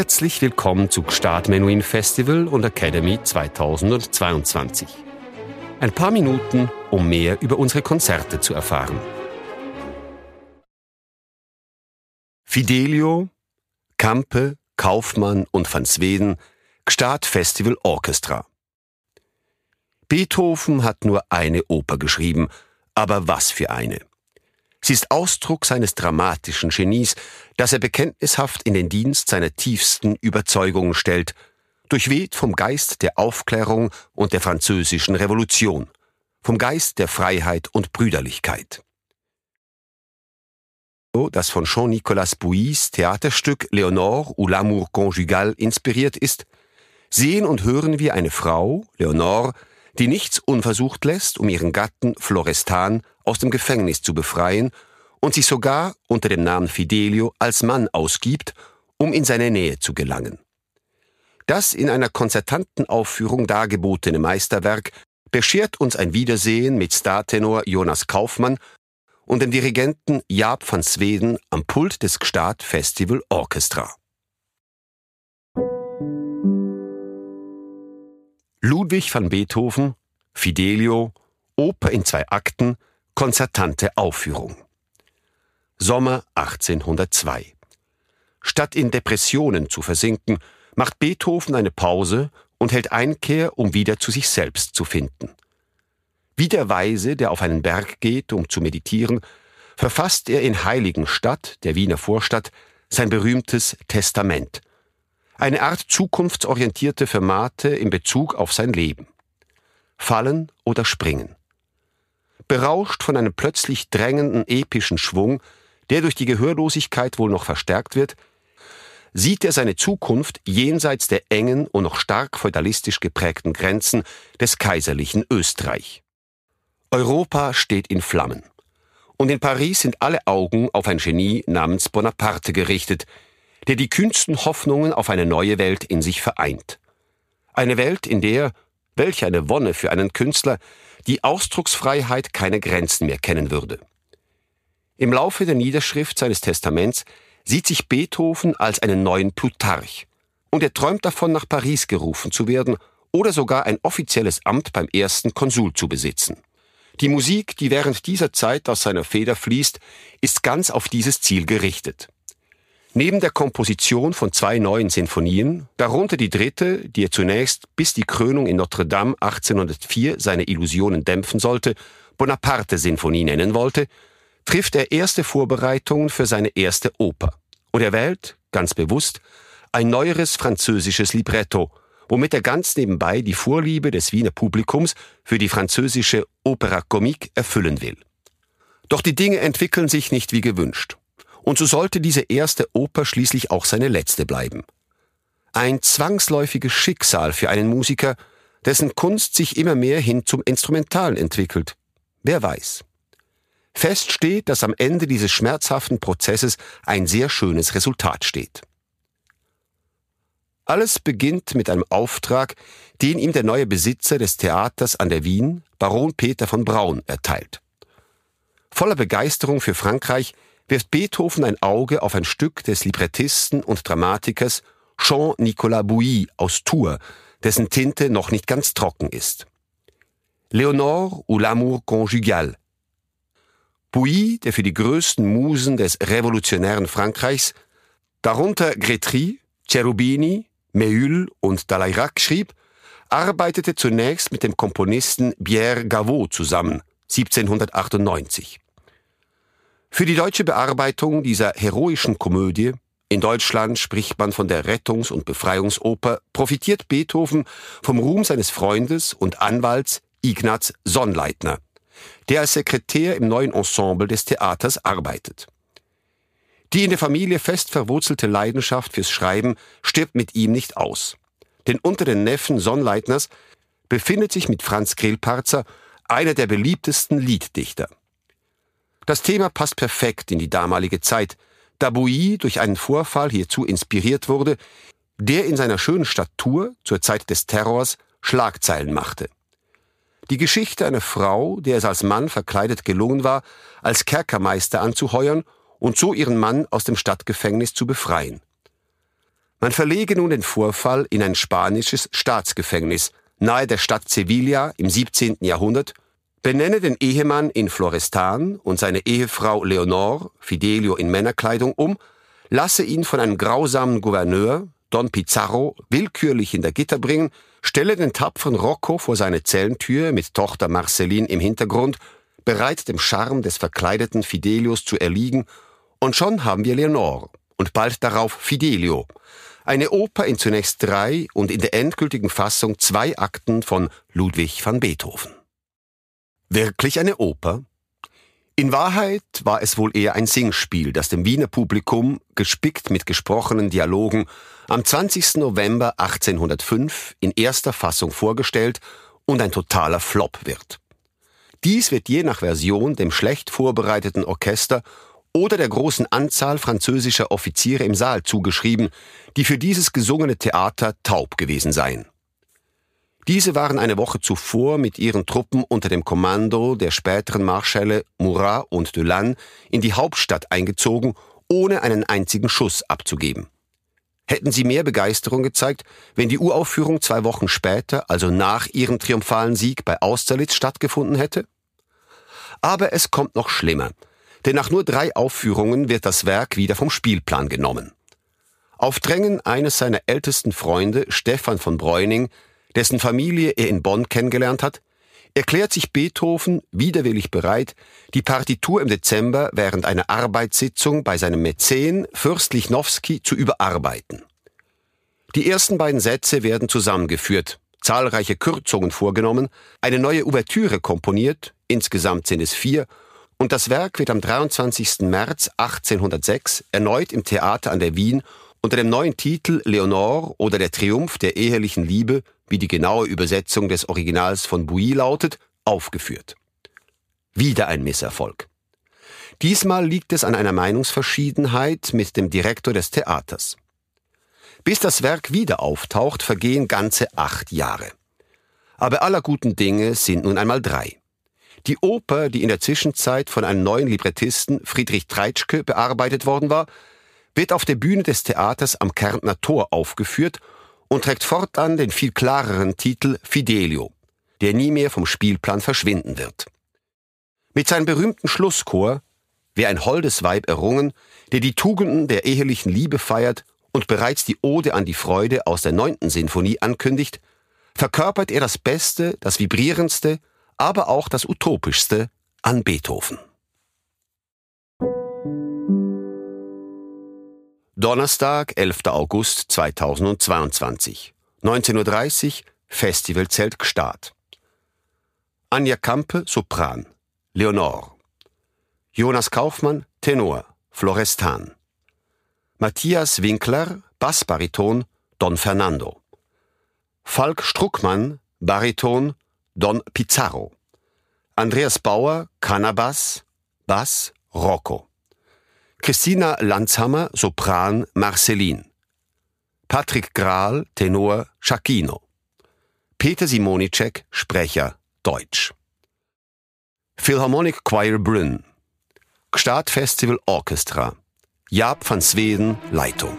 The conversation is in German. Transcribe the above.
Herzlich willkommen zu Gstaad Menuhin Festival und Academy 2022. Ein paar Minuten, um mehr über unsere Konzerte zu erfahren. Fidelio, Kampe, Kaufmann und van Sweden, Gstaad Festival Orchestra. Beethoven hat nur eine Oper geschrieben, aber was für eine. Sie ist Ausdruck seines dramatischen Genies, das er bekenntnishaft in den Dienst seiner tiefsten Überzeugungen stellt, durchweht vom Geist der Aufklärung und der französischen Revolution, vom Geist der Freiheit und Brüderlichkeit. Das von Jean-Nicolas Bouys Theaterstück Léonore ou l'amour conjugal inspiriert ist, sehen und hören wir eine Frau, Leonore, die nichts unversucht lässt, um ihren Gatten Florestan aus dem Gefängnis zu befreien und sich sogar unter dem Namen Fidelio als Mann ausgibt, um in seine Nähe zu gelangen. Das in einer konzertanten Aufführung dargebotene Meisterwerk beschert uns ein Wiedersehen mit Startenor Jonas Kaufmann und dem Dirigenten Jaap van Sweden am Pult des Gstaad Festival Orchestra. Ludwig van Beethoven, Fidelio, Oper in zwei Akten, konzertante Aufführung. Sommer 1802. Statt in Depressionen zu versinken, macht Beethoven eine Pause und hält Einkehr, um wieder zu sich selbst zu finden. Wie der Weise, der auf einen Berg geht, um zu meditieren, verfasst er in Heiligenstadt, der Wiener Vorstadt, sein berühmtes Testament, eine Art zukunftsorientierte Fermate in Bezug auf sein Leben. Fallen oder springen. Berauscht von einem plötzlich drängenden epischen Schwung, der durch die Gehörlosigkeit wohl noch verstärkt wird, sieht er seine Zukunft jenseits der engen und noch stark feudalistisch geprägten Grenzen des kaiserlichen Österreich. Europa steht in Flammen. Und in Paris sind alle Augen auf ein Genie namens Bonaparte gerichtet, der die kühnsten Hoffnungen auf eine neue Welt in sich vereint. Eine Welt, in der, welch eine Wonne für einen Künstler, die Ausdrucksfreiheit keine Grenzen mehr kennen würde. Im Laufe der Niederschrift seines Testaments sieht sich Beethoven als einen neuen Plutarch, und er träumt davon, nach Paris gerufen zu werden oder sogar ein offizielles Amt beim ersten Konsul zu besitzen. Die Musik, die während dieser Zeit aus seiner Feder fließt, ist ganz auf dieses Ziel gerichtet. Neben der Komposition von zwei neuen Sinfonien, darunter die dritte, die er zunächst bis die Krönung in Notre Dame 1804 seine Illusionen dämpfen sollte, Bonaparte-Sinfonie nennen wollte, trifft er erste Vorbereitungen für seine erste Oper. Und er wählt, ganz bewusst, ein neueres französisches Libretto, womit er ganz nebenbei die Vorliebe des Wiener Publikums für die französische Opera Comique erfüllen will. Doch die Dinge entwickeln sich nicht wie gewünscht. Und so sollte diese erste Oper schließlich auch seine letzte bleiben. Ein zwangsläufiges Schicksal für einen Musiker, dessen Kunst sich immer mehr hin zum Instrumentalen entwickelt. Wer weiß. Fest steht, dass am Ende dieses schmerzhaften Prozesses ein sehr schönes Resultat steht. Alles beginnt mit einem Auftrag, den ihm der neue Besitzer des Theaters an der Wien, Baron Peter von Braun, erteilt. Voller Begeisterung für Frankreich wirft Beethoven ein Auge auf ein Stück des Librettisten und Dramatikers Jean-Nicolas Bouilly aus Tours, dessen Tinte noch nicht ganz trocken ist. Léonore ou l'amour conjugal. Bouilly, der für die größten Musen des revolutionären Frankreichs, darunter Grétry, Cherubini, Méhul und Dalayrac schrieb, arbeitete zunächst mit dem Komponisten Pierre Gavot zusammen, 1798. Für die deutsche Bearbeitung dieser heroischen Komödie in Deutschland spricht man von der Rettungs- und Befreiungsoper, profitiert Beethoven vom Ruhm seines Freundes und Anwalts Ignaz Sonnleitner, der als Sekretär im neuen Ensemble des Theaters arbeitet. Die in der Familie fest verwurzelte Leidenschaft fürs Schreiben stirbt mit ihm nicht aus. Denn unter den Neffen Sonnleitners befindet sich mit Franz Grillparzer einer der beliebtesten Lieddichter. Das Thema passt perfekt in die damalige Zeit, da Bouilly durch einen Vorfall hierzu inspiriert wurde, der in seiner schönen Statur zur Zeit des Terrors Schlagzeilen machte. Die Geschichte einer Frau, der es als Mann verkleidet gelungen war, als Kerkermeister anzuheuern und so ihren Mann aus dem Stadtgefängnis zu befreien. Man verlege nun den Vorfall in ein spanisches Staatsgefängnis nahe der Stadt Sevilla im 17. Jahrhundert, benenne den Ehemann in Florestan und seine Ehefrau Leonor, Fidelio in Männerkleidung um, lasse ihn von einem grausamen Gouverneur, Don Pizarro, willkürlich in der Gitter bringen, stelle den tapferen Rocco vor seine Zellentür mit Tochter Marceline im Hintergrund, bereit dem Charme des verkleideten Fidelius zu erliegen, und schon haben wir Leonor und bald darauf Fidelio, eine Oper in zunächst drei und in der endgültigen Fassung zwei Akten von Ludwig van Beethoven. Wirklich eine Oper? In Wahrheit war es wohl eher ein Singspiel, das dem Wiener Publikum, gespickt mit gesprochenen Dialogen, am 20. November 1805 in erster Fassung vorgestellt und ein totaler Flop wird. Dies wird je nach Version dem schlecht vorbereiteten Orchester oder der großen Anzahl französischer Offiziere im Saal zugeschrieben, die für dieses gesungene Theater taub gewesen seien. Diese waren eine Woche zuvor mit ihren Truppen unter dem Kommando der späteren Marschälle Murat und Delanne in die Hauptstadt eingezogen, ohne einen einzigen Schuss abzugeben. Hätten sie mehr Begeisterung gezeigt, wenn die Uraufführung zwei Wochen später, also nach ihrem triumphalen Sieg bei Austerlitz stattgefunden hätte? Aber es kommt noch schlimmer denn nach nur drei Aufführungen wird das Werk wieder vom Spielplan genommen. Auf Drängen eines seiner ältesten Freunde, Stefan von Breuning, dessen Familie er in Bonn kennengelernt hat, erklärt sich Beethoven widerwillig bereit, die Partitur im Dezember während einer Arbeitssitzung bei seinem Mäzen Fürst Lichnowsky zu überarbeiten. Die ersten beiden Sätze werden zusammengeführt, zahlreiche Kürzungen vorgenommen, eine neue Ouvertüre komponiert, insgesamt sind es vier, und das Werk wird am 23. März 1806 erneut im Theater an der Wien unter dem neuen Titel Leonore oder der Triumph der ehelichen Liebe, wie die genaue Übersetzung des Originals von Bouilly lautet, aufgeführt. Wieder ein Misserfolg. Diesmal liegt es an einer Meinungsverschiedenheit mit dem Direktor des Theaters. Bis das Werk wieder auftaucht, vergehen ganze acht Jahre. Aber aller guten Dinge sind nun einmal drei. Die Oper, die in der Zwischenzeit von einem neuen Librettisten Friedrich Treitschke bearbeitet worden war, wird auf der Bühne des Theaters am Kärntner Tor aufgeführt und trägt fortan den viel klareren Titel Fidelio, der nie mehr vom Spielplan verschwinden wird. Mit seinem berühmten Schlusschor Wer ein holdes Weib errungen, der die Tugenden der ehelichen Liebe feiert und bereits die Ode an die Freude aus der neunten Sinfonie ankündigt, verkörpert er das Beste, das Vibrierendste aber auch das Utopischste an Beethoven. Donnerstag, 11. August 2022, 19.30 Uhr, Festivalzelt Gstaad. Anja Kampe, Sopran, Leonore. Jonas Kaufmann, Tenor, Florestan. Matthias Winkler, Bassbariton, Don Fernando. Falk Struckmann, Bariton, Don Pizarro. Andreas Bauer, Cannabas, Bass, Rocco. Christina Lanzhammer, Sopran, Marceline. Patrick Grahl, Tenor, Schakino. Peter Simonicek, Sprecher, Deutsch. Philharmonic Choir Brünn. Stadtfestival Orchestra. Jaap van Sweden, Leitung.